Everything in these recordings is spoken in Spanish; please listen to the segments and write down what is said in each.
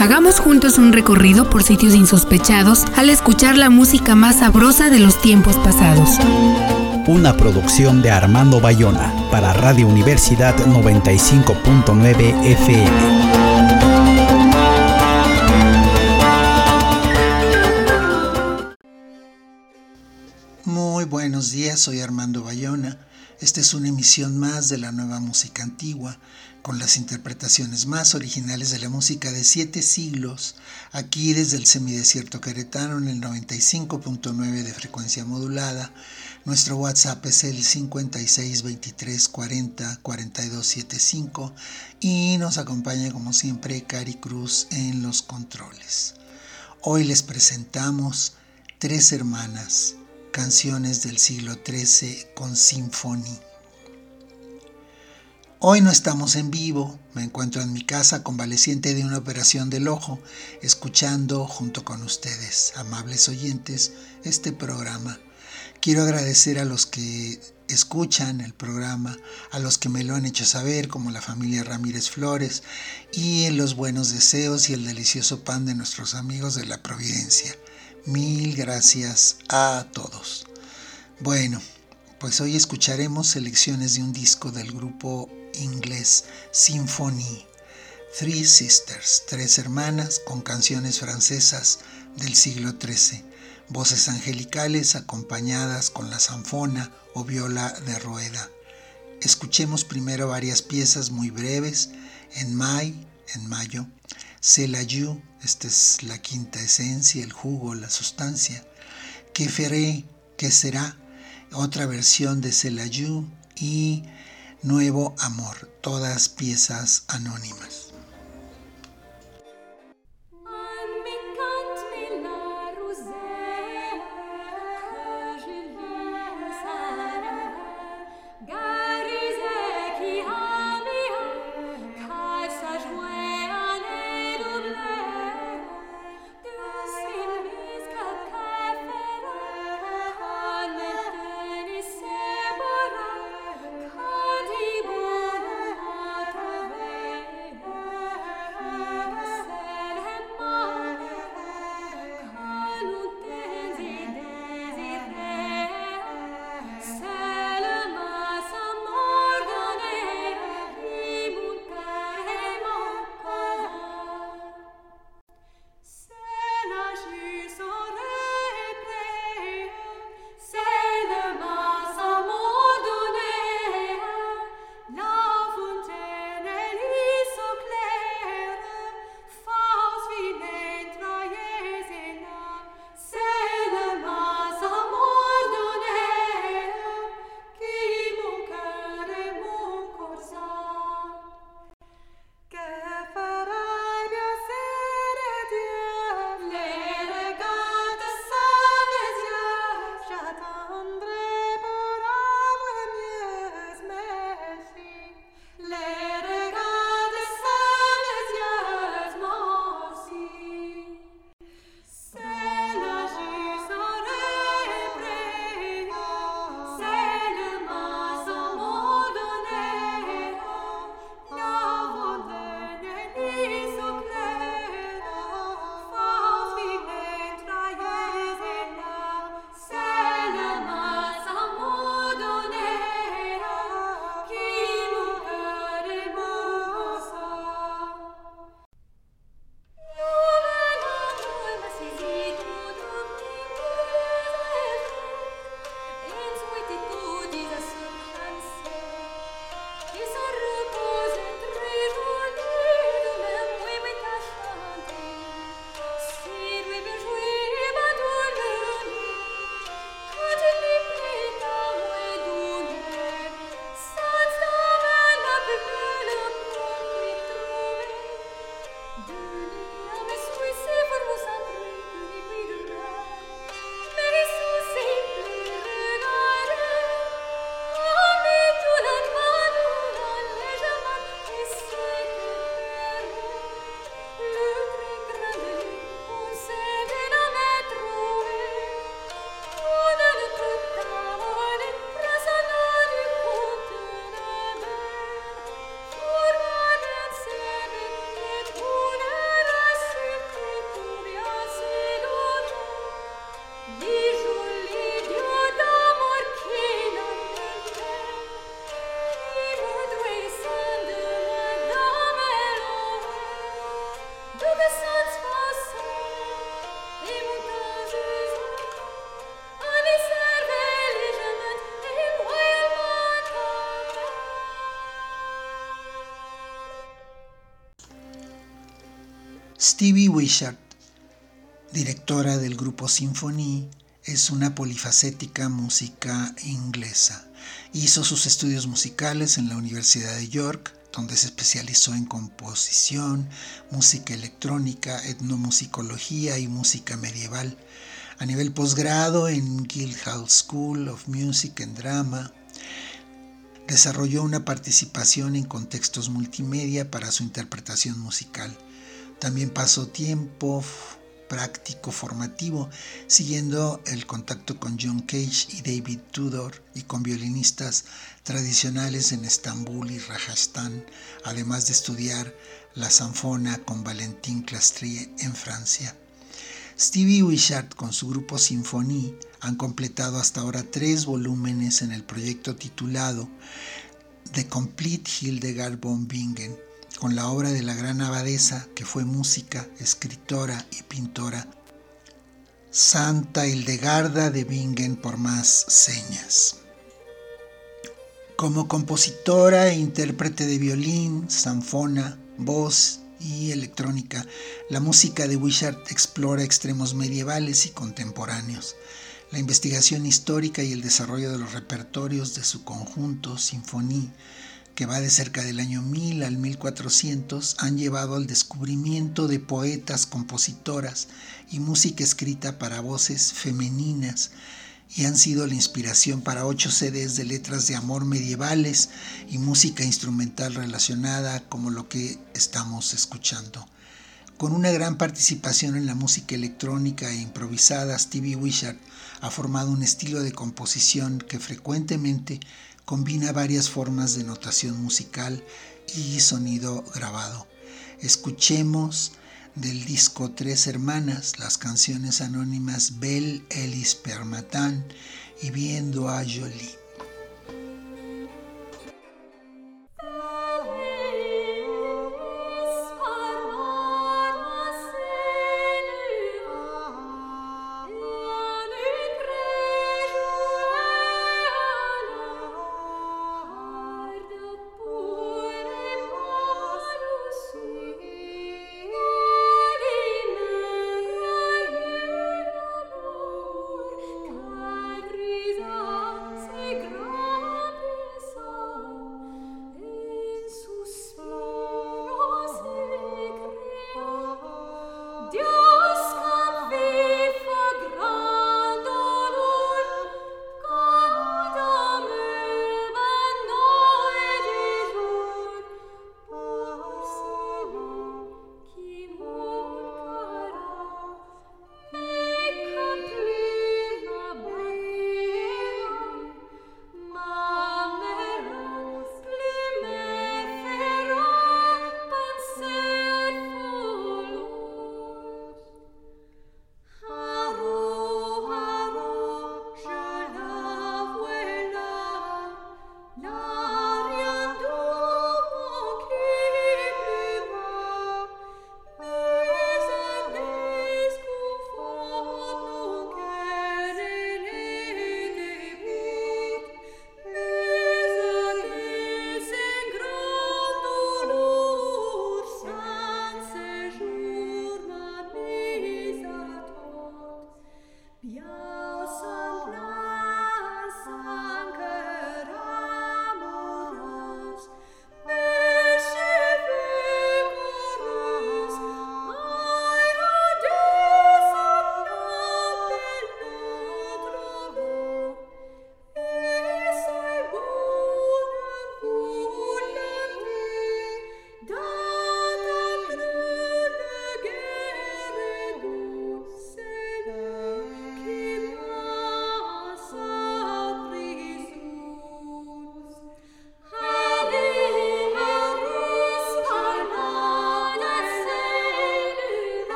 Hagamos juntos un recorrido por sitios insospechados al escuchar la música más sabrosa de los tiempos pasados. Una producción de Armando Bayona para Radio Universidad 95.9 FM. Muy buenos días, soy Armando Bayona. Esta es una emisión más de la nueva música antigua con las interpretaciones más originales de la música de siete siglos, aquí desde el semidesierto queretano en el 95.9 de frecuencia modulada. Nuestro WhatsApp es el 56 23 40 42 75 y nos acompaña como siempre Cari Cruz en los controles. Hoy les presentamos Tres Hermanas, canciones del siglo XIII con sinfonía. Hoy no estamos en vivo, me encuentro en mi casa convaleciente de una operación del ojo, escuchando junto con ustedes, amables oyentes, este programa. Quiero agradecer a los que escuchan el programa, a los que me lo han hecho saber, como la familia Ramírez Flores, y los buenos deseos y el delicioso pan de nuestros amigos de la Providencia. Mil gracias a todos. Bueno, pues hoy escucharemos selecciones de un disco del grupo inglés Symphony. Three Sisters, tres hermanas con canciones francesas del siglo XIII, voces angelicales acompañadas con la zanfona o viola de rueda. Escuchemos primero varias piezas muy breves, en May, en mayo, C'est la You, esta es la quinta esencia, el jugo, la sustancia, Que feré, que será, otra versión de C'est la You y Nuevo Amor, todas piezas anónimas. Stevie Wishart, directora del grupo Symphony, es una polifacética música inglesa. Hizo sus estudios musicales en la Universidad de York, donde se especializó en composición, música electrónica, etnomusicología y música medieval. A nivel posgrado en Guildhall School of Music and Drama, desarrolló una participación en contextos multimedia para su interpretación musical. También pasó tiempo práctico formativo, siguiendo el contacto con John Cage y David Tudor y con violinistas tradicionales en Estambul y Rajasthan, además de estudiar la sanfona con Valentin Clastrie en Francia. Stevie Wishart con su grupo Sinfonie han completado hasta ahora tres volúmenes en el proyecto titulado The Complete Hildegard von Bingen, con la obra de la gran abadesa que fue música, escritora y pintora, Santa Hildegarda de Bingen por más señas. Como compositora e intérprete de violín, sanfona, voz y electrónica, la música de Wishart explora extremos medievales y contemporáneos. La investigación histórica y el desarrollo de los repertorios de su conjunto, sinfonía, que va de cerca del año 1000 al 1400, han llevado al descubrimiento de poetas, compositoras y música escrita para voces femeninas y han sido la inspiración para ocho CDs de letras de amor medievales y música instrumental relacionada como lo que estamos escuchando. Con una gran participación en la música electrónica e improvisada, Stevie Wishart ha formado un estilo de composición que frecuentemente combina varias formas de notación musical y sonido grabado. Escuchemos del disco Tres Hermanas las canciones anónimas Belle Ellis Permatan y Viendo a Jolie.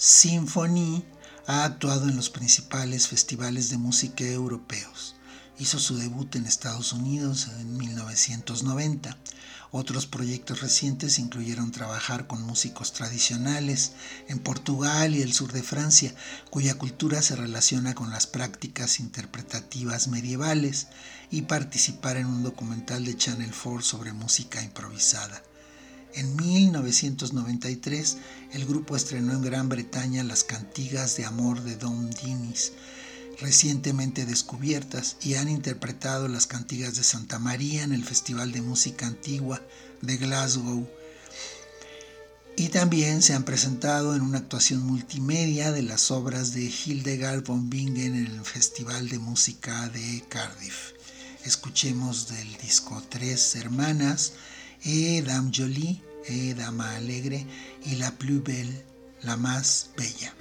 Symphony ha actuado en los principales festivales de música europeos. Hizo su debut en Estados Unidos en 1990. Otros proyectos recientes incluyeron trabajar con músicos tradicionales en Portugal y el sur de Francia, cuya cultura se relaciona con las prácticas interpretativas medievales, y participar en un documental de Channel 4 sobre música improvisada. En 1993, el grupo estrenó en Gran Bretaña las cantigas de amor de Dom Dinis, recientemente descubiertas, y han interpretado las cantigas de Santa María en el Festival de Música Antigua de Glasgow. Y también se han presentado en una actuación multimedia de las obras de Hildegard von Bingen en el Festival de Música de Cardiff. Escuchemos del disco Tres Hermanas et Dame Jolie, et Dama Alegre y La Plus Belle, la más bella.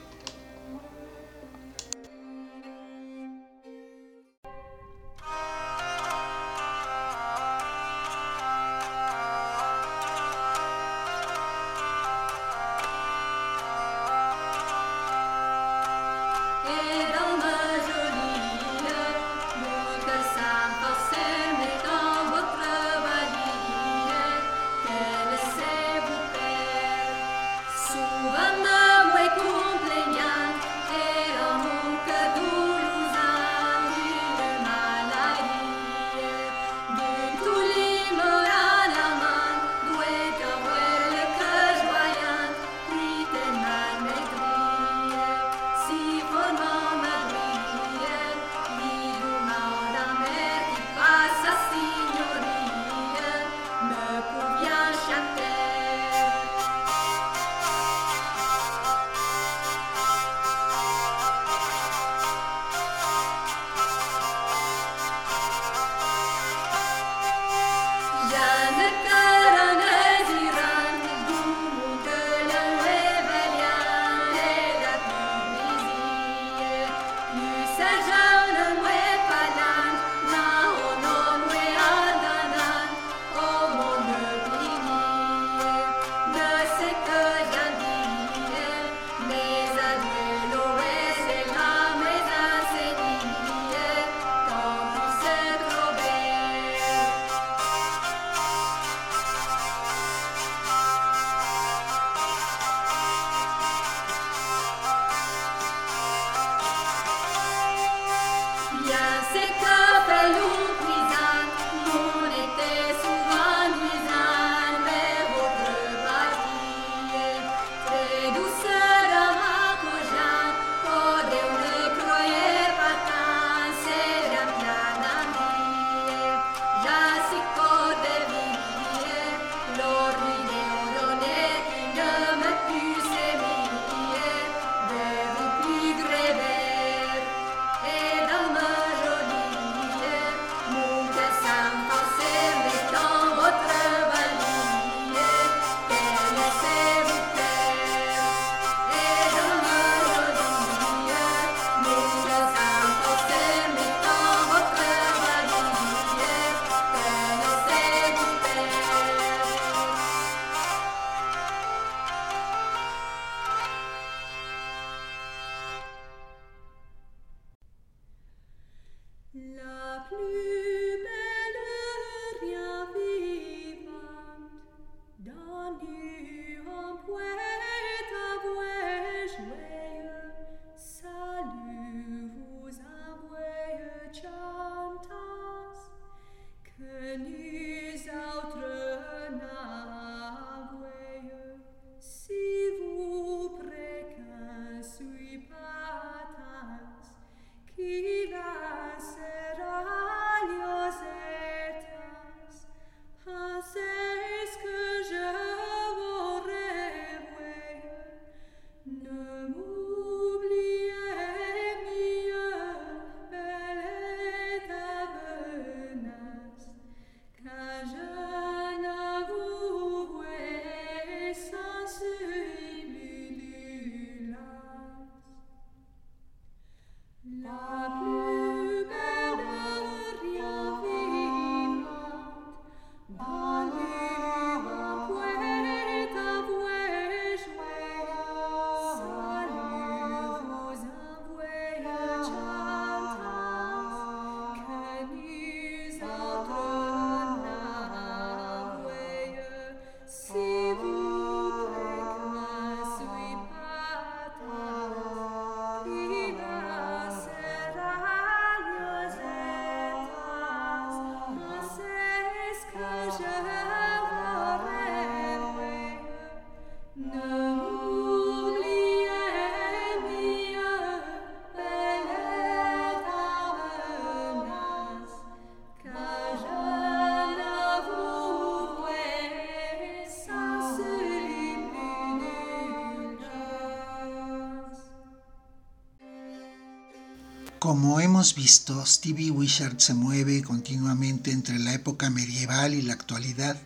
Como hemos visto, Stevie Wishart se mueve continuamente entre la época medieval y la actualidad,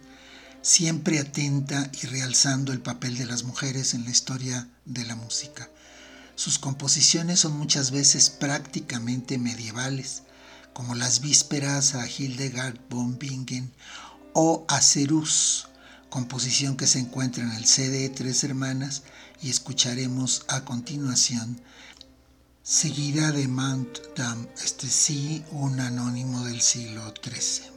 siempre atenta y realzando el papel de las mujeres en la historia de la música. Sus composiciones son muchas veces prácticamente medievales, como las vísperas a Hildegard von Bingen o a Cerus, composición que se encuentra en el CD Tres Hermanas y escucharemos a continuación seguida de Mount Dam, este sí, un anónimo del siglo XIII.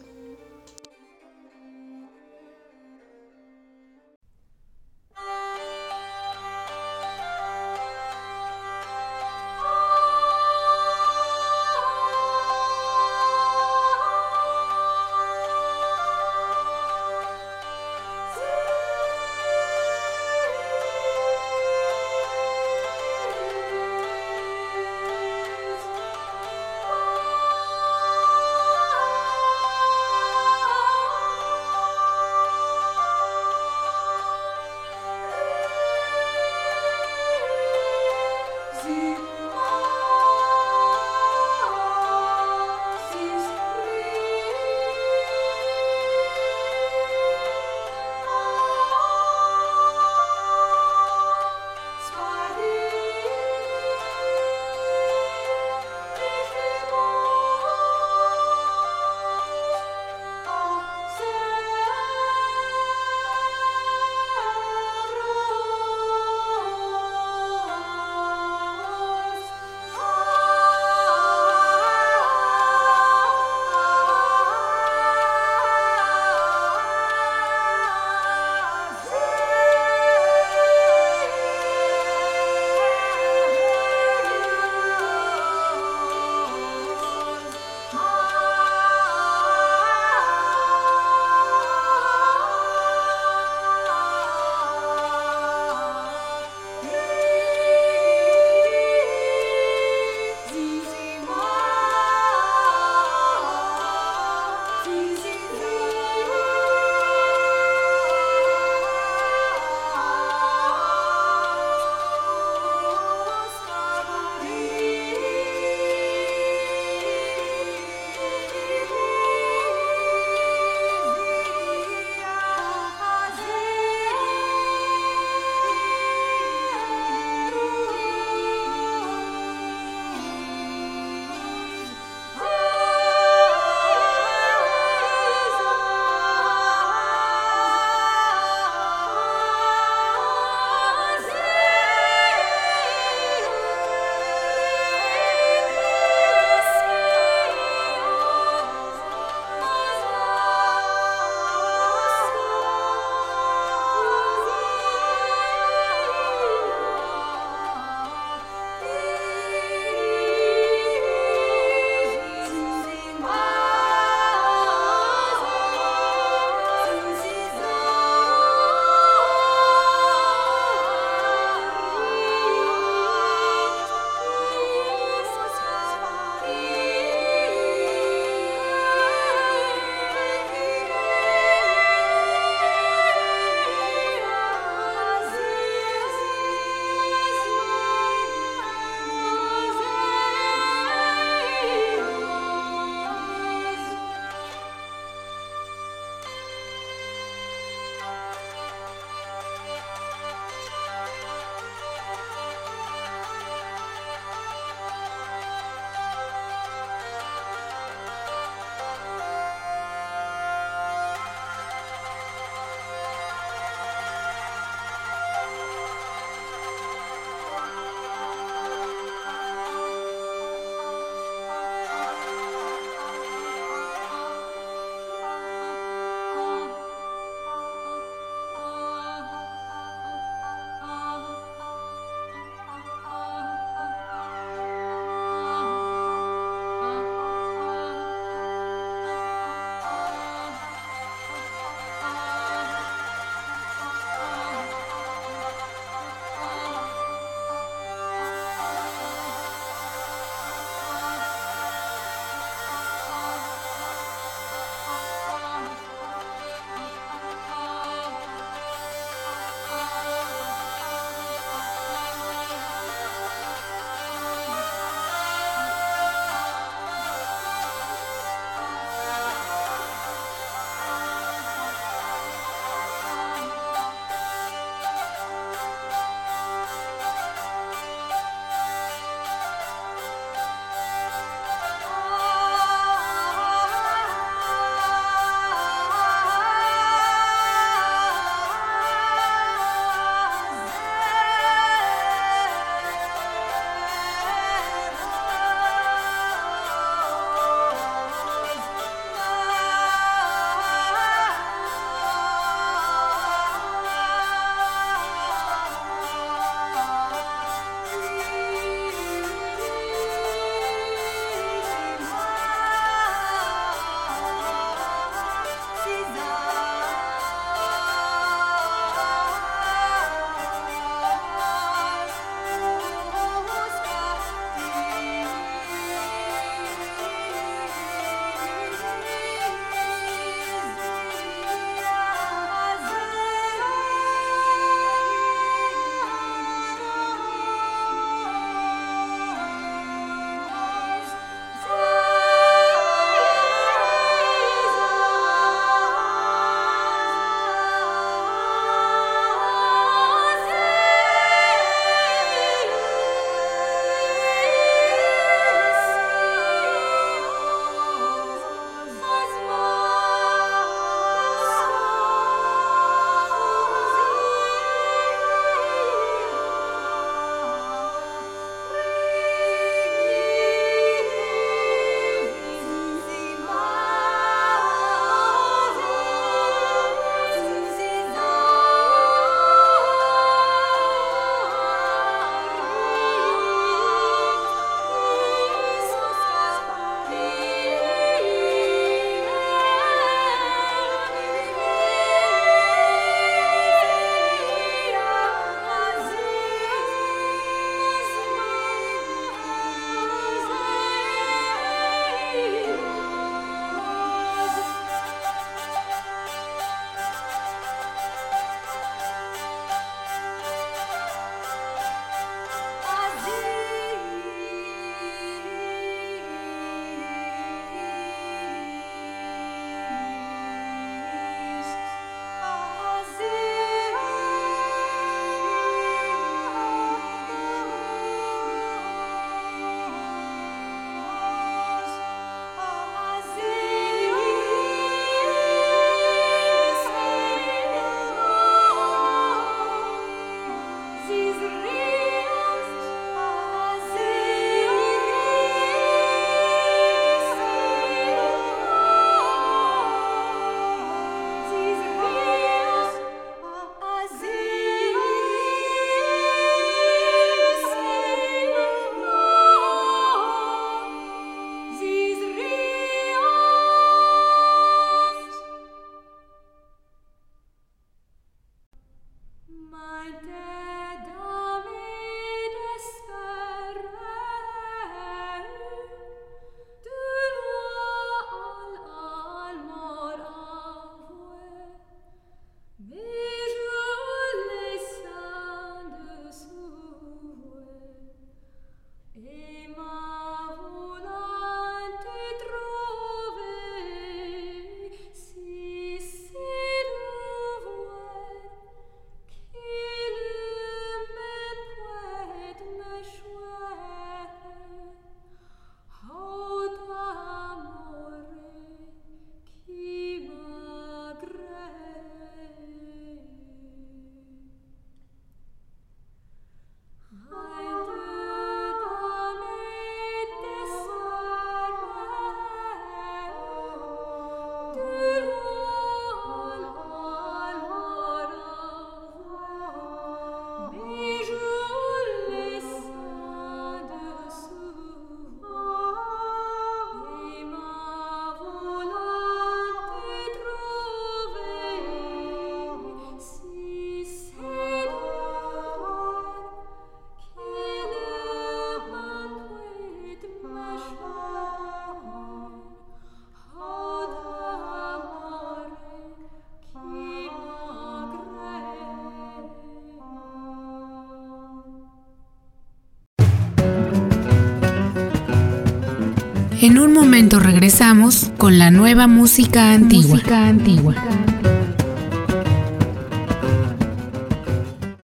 En un momento regresamos con la nueva música antigua. Música antigua.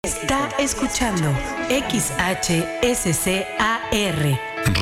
Está escuchando XHSCAR.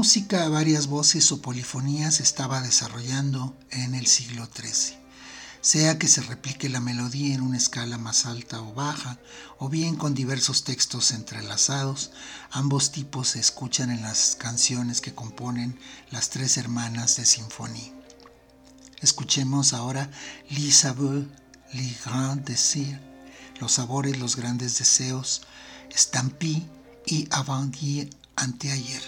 Música a varias voces o polifonías se estaba desarrollando en el siglo XIII, sea que se replique la melodía en una escala más alta o baja, o bien con diversos textos entrelazados, ambos tipos se escuchan en las canciones que componen las tres hermanas de sinfonía. Escuchemos ahora Les Sabeurs, les grands désirs, los sabores, los grandes deseos, Stampy y Avant-hier, anteayer.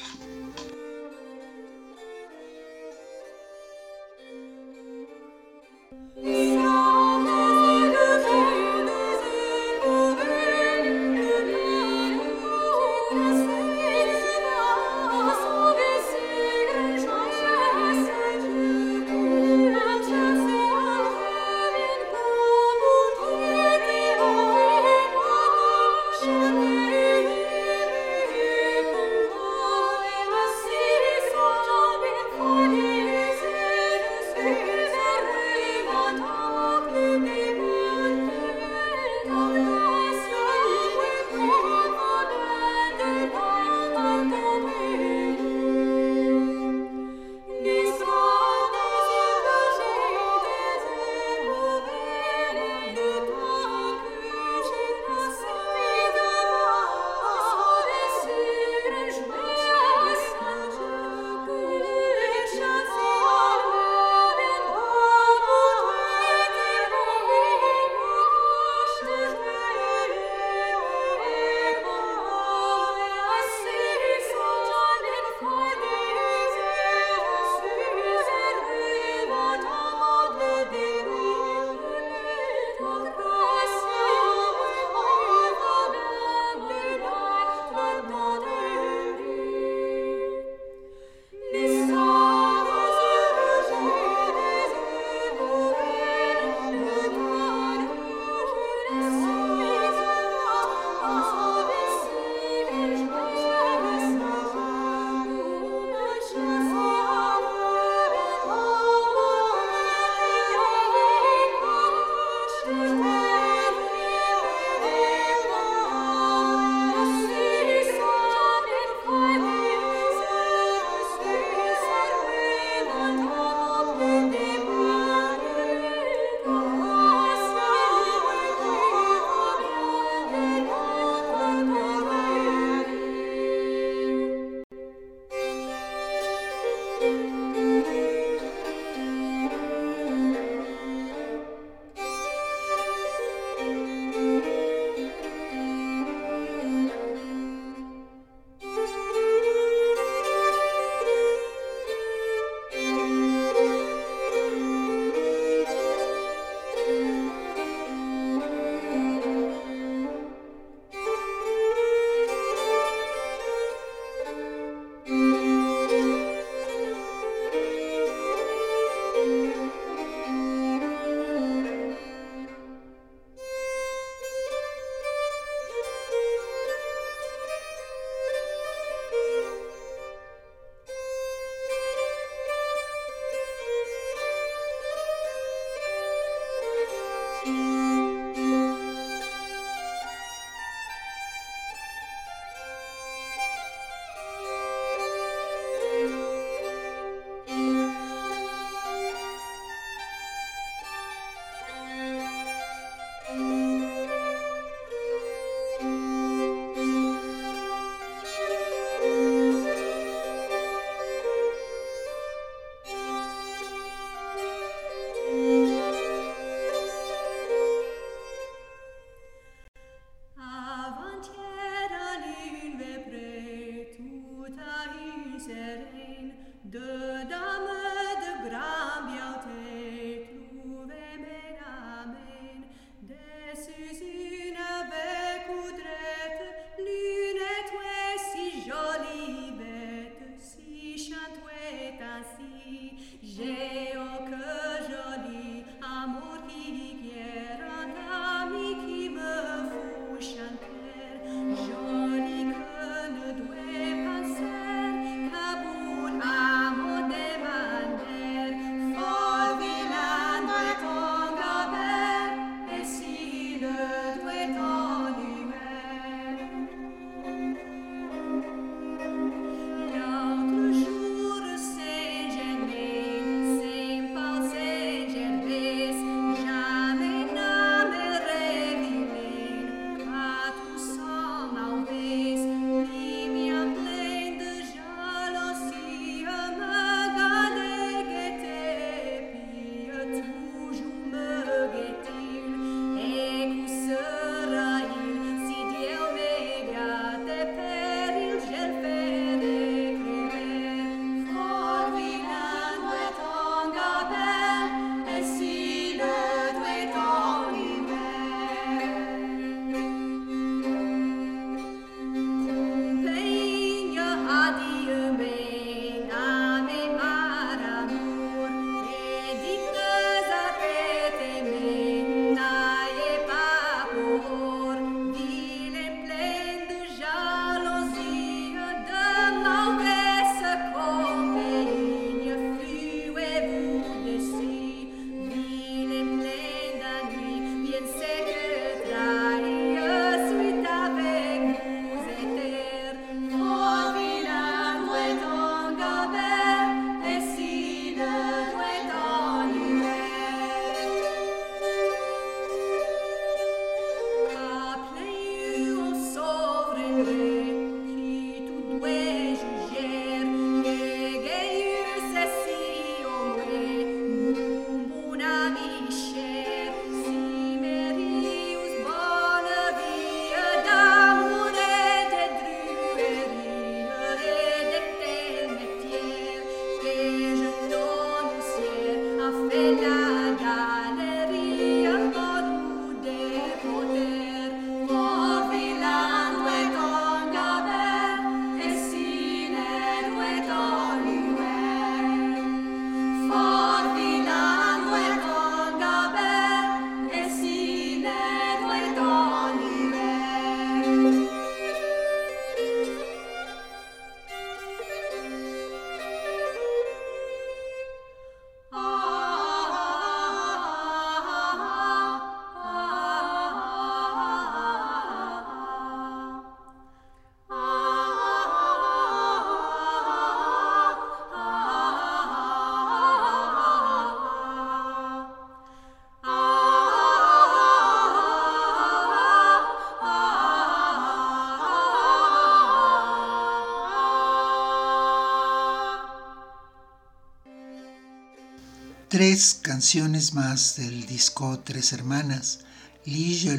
Tres canciones más del disco Tres Hermanas, Lige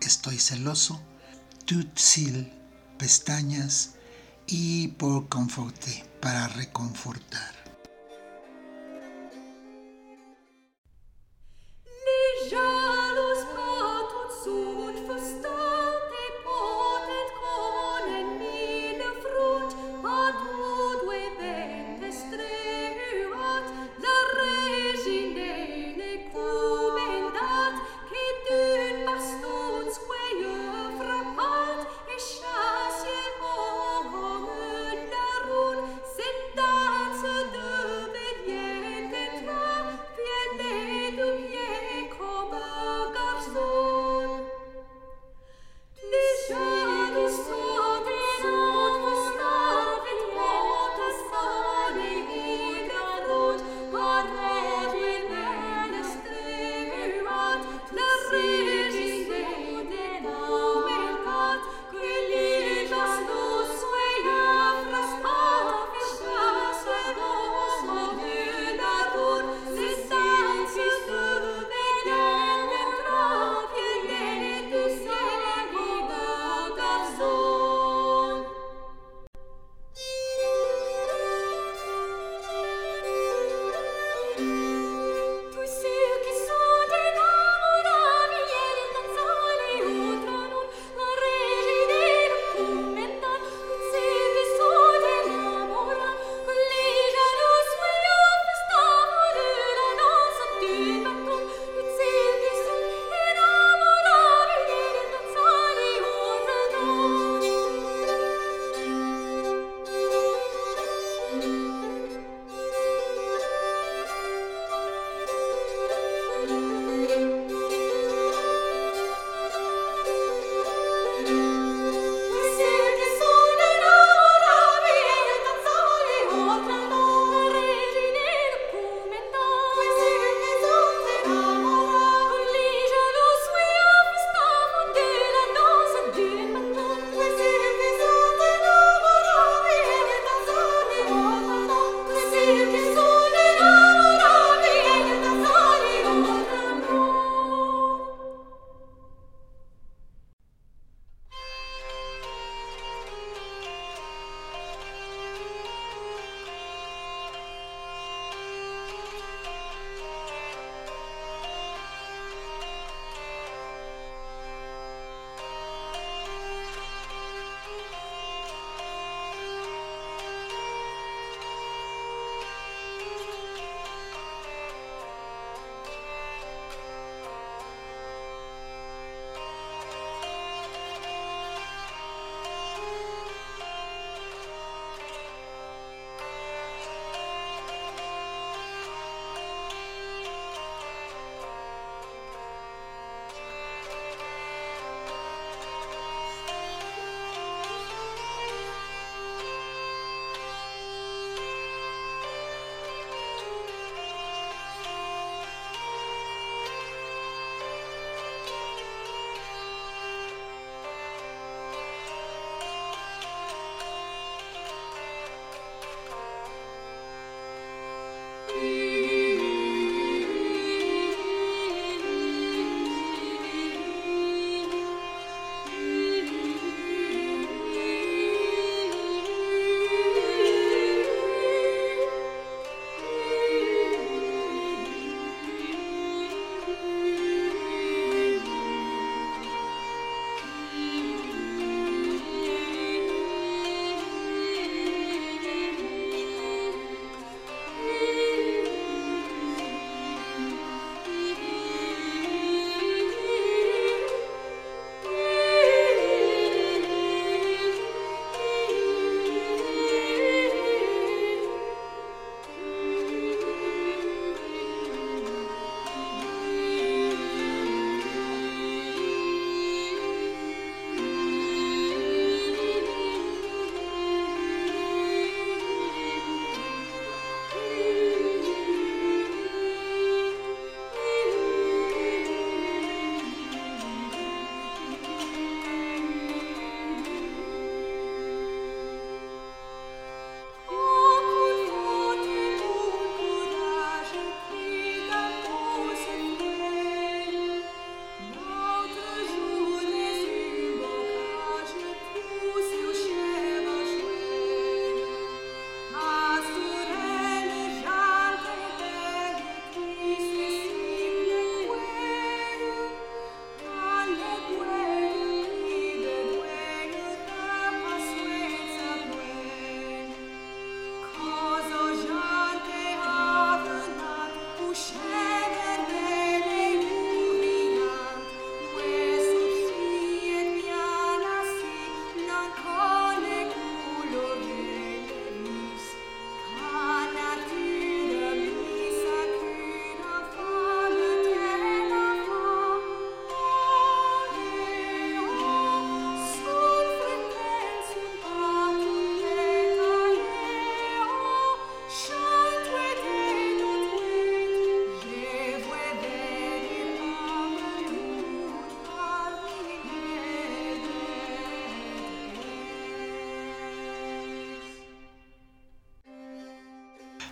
Estoy celoso, Tout Sil, Pestañas y Por Conforte, para reconfortar.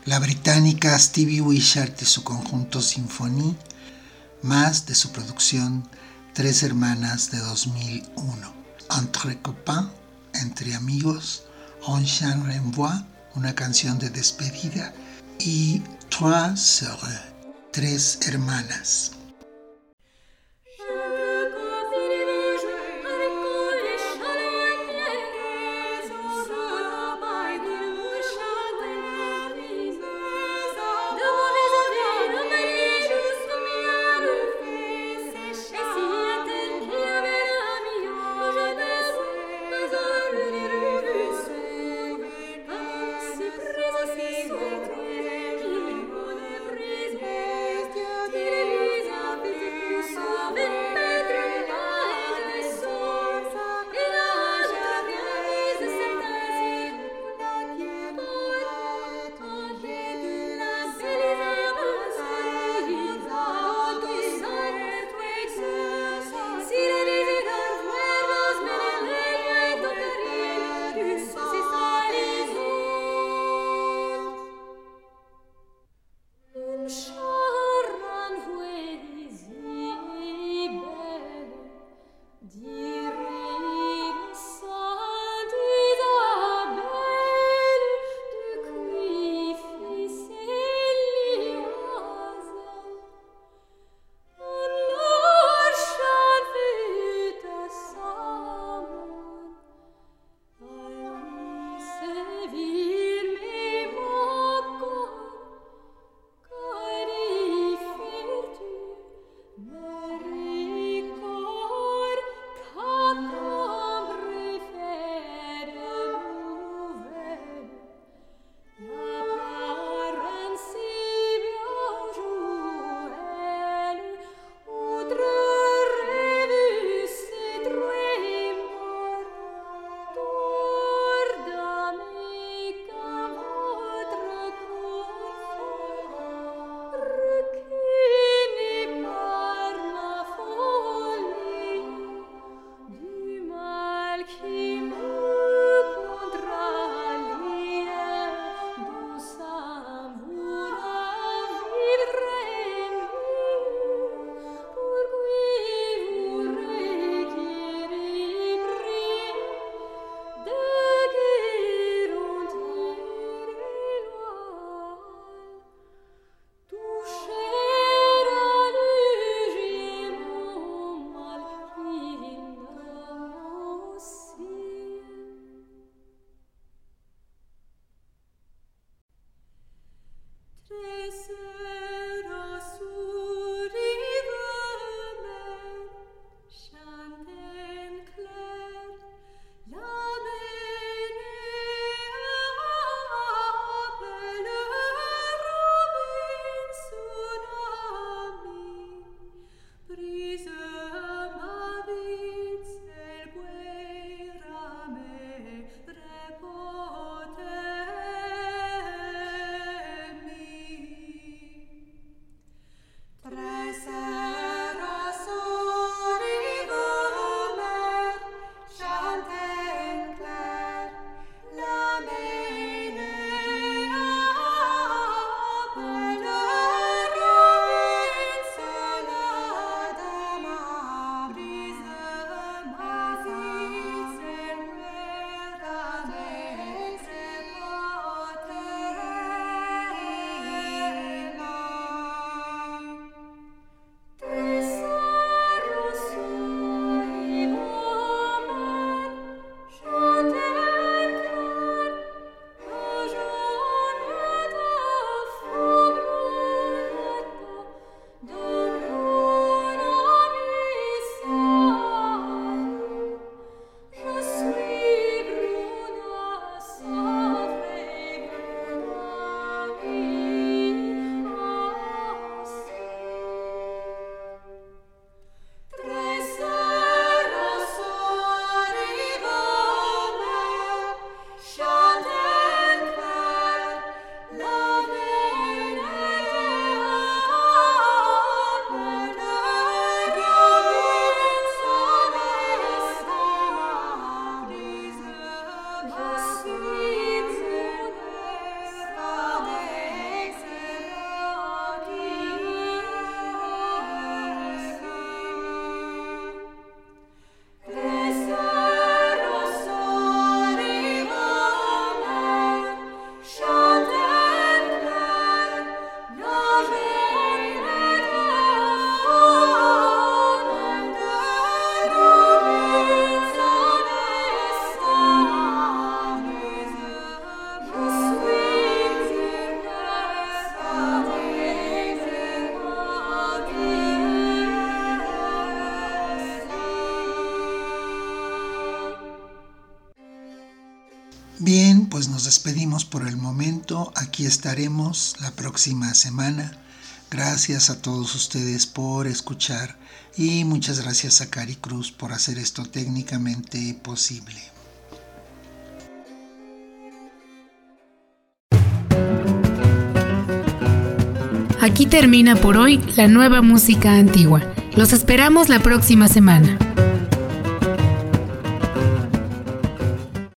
La británica Stevie Wishart de su conjunto Sinfonie, más de su producción Tres Hermanas de 2001. Entre copains, entre amigos, Un chant renvoi, una canción de despedida, y Trois sœurs, tres hermanas. Aquí estaremos la próxima semana. Gracias a todos ustedes por escuchar y muchas gracias a Cari Cruz por hacer esto técnicamente posible. Aquí termina por hoy la nueva música antigua. Los esperamos la próxima semana.